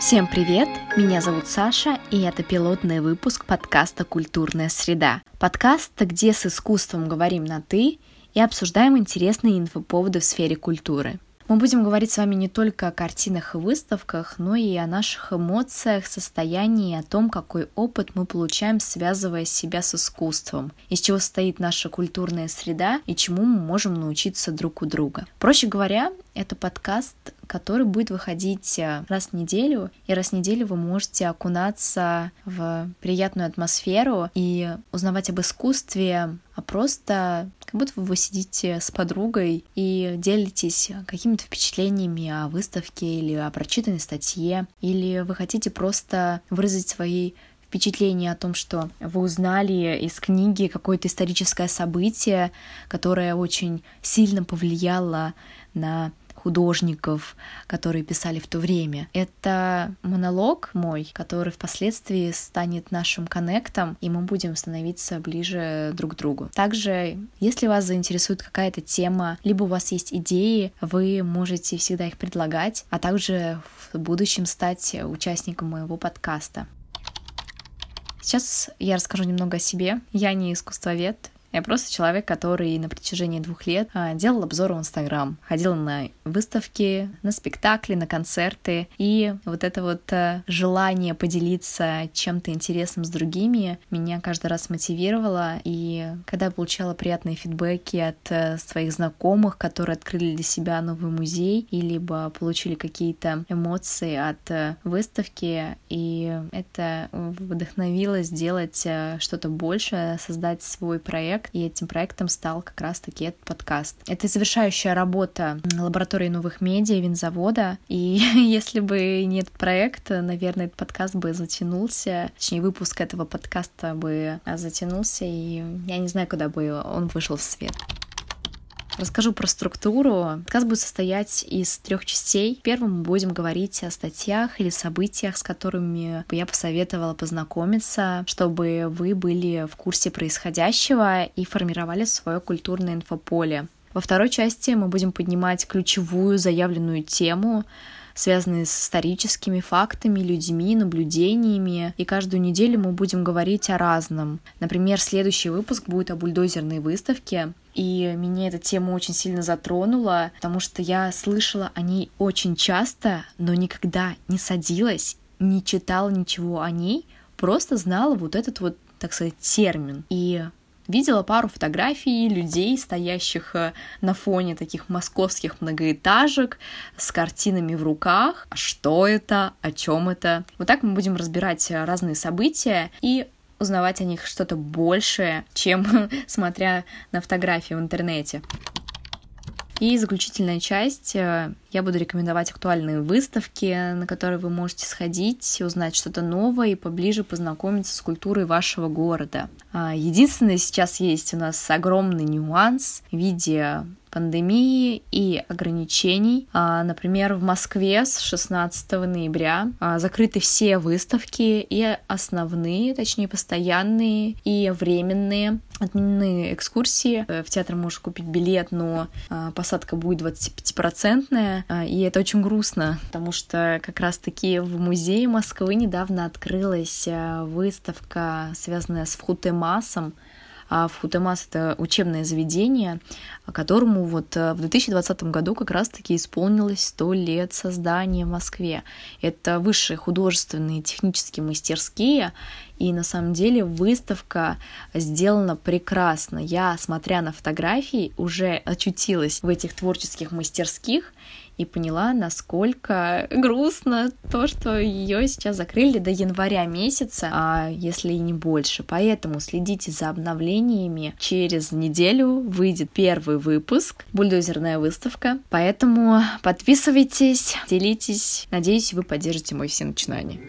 Всем привет! Меня зовут Саша, и это пилотный выпуск подкаста «Культурная среда». Подкаст, где с искусством говорим на «ты» и обсуждаем интересные инфоповоды в сфере культуры. Мы будем говорить с вами не только о картинах и выставках, но и о наших эмоциях, состоянии, о том, какой опыт мы получаем, связывая себя с искусством, из чего состоит наша культурная среда и чему мы можем научиться друг у друга. Проще говоря, это подкаст, который будет выходить э, раз в неделю, и раз в неделю вы можете окунаться в приятную атмосферу и узнавать об искусстве, а просто как будто вы сидите с подругой и делитесь какими-то впечатлениями о выставке или о прочитанной статье, или вы хотите просто выразить свои впечатление о том, что вы узнали из книги какое-то историческое событие, которое очень сильно повлияло на художников, которые писали в то время. Это монолог мой, который впоследствии станет нашим коннектом, и мы будем становиться ближе друг к другу. Также, если вас заинтересует какая-то тема, либо у вас есть идеи, вы можете всегда их предлагать, а также в будущем стать участником моего подкаста. Сейчас я расскажу немного о себе. Я не искусствовед, я просто человек, который на протяжении двух лет а, делал обзоры в Инстаграм, ходил на выставки, на спектакли, на концерты, и вот это вот а, желание поделиться чем-то интересным с другими меня каждый раз мотивировало, и когда я получала приятные фидбэки от а, своих знакомых, которые открыли для себя новый музей, и либо получили какие-то эмоции от выставки, и это вдохновило сделать что-то большее, создать свой проект, проект, и этим проектом стал как раз-таки этот подкаст. Это завершающая работа лаборатории новых медиа Винзавода, и если бы не этот проект, наверное, этот подкаст бы затянулся, точнее, выпуск этого подкаста бы затянулся, и я не знаю, куда бы он вышел в свет. Расскажу про структуру. Подкаст будет состоять из трех частей. Первым мы будем говорить о статьях или событиях, с которыми я посоветовала познакомиться, чтобы вы были в курсе происходящего и формировали свое культурное инфополе. Во второй части мы будем поднимать ключевую заявленную тему, связанные с историческими фактами, людьми, наблюдениями. И каждую неделю мы будем говорить о разном. Например, следующий выпуск будет о бульдозерной выставке. И меня эта тема очень сильно затронула, потому что я слышала о ней очень часто, но никогда не садилась, не читала ничего о ней, просто знала вот этот вот, так сказать, термин. И видела пару фотографий людей, стоящих э, на фоне таких московских многоэтажек с картинами в руках. А что это? О чем это? Вот так мы будем разбирать э, разные события и узнавать о них что-то большее, чем смотря на фотографии в интернете. И заключительная часть. Э, я буду рекомендовать актуальные выставки, на которые вы можете сходить, узнать что-то новое и поближе познакомиться с культурой вашего города. А, единственное, сейчас есть у нас огромный нюанс в виде пандемии и ограничений. А, например, в Москве с 16 ноября а, закрыты все выставки и основные, точнее постоянные и временные. Отменены экскурсии. Э, в театр можешь купить билет, но а, посадка будет 25-процентная. И это очень грустно, потому что как раз-таки в музее Москвы недавно открылась выставка, связанная с Фхутемасом, а Футемас — это учебное заведение, которому вот э, в 2020 году как раз-таки исполнилось 100 лет создания в Москве. Это высшие художественные технические мастерские, и на самом деле выставка сделана прекрасно. Я, смотря на фотографии, уже очутилась в этих творческих мастерских и поняла, насколько грустно то, что ее сейчас закрыли до января месяца, а если и не больше. Поэтому следите за обновлениями. Через неделю выйдет первый выпуск, бульдозерная выставка. Поэтому подписывайтесь, делитесь. Надеюсь, вы поддержите мои все начинания.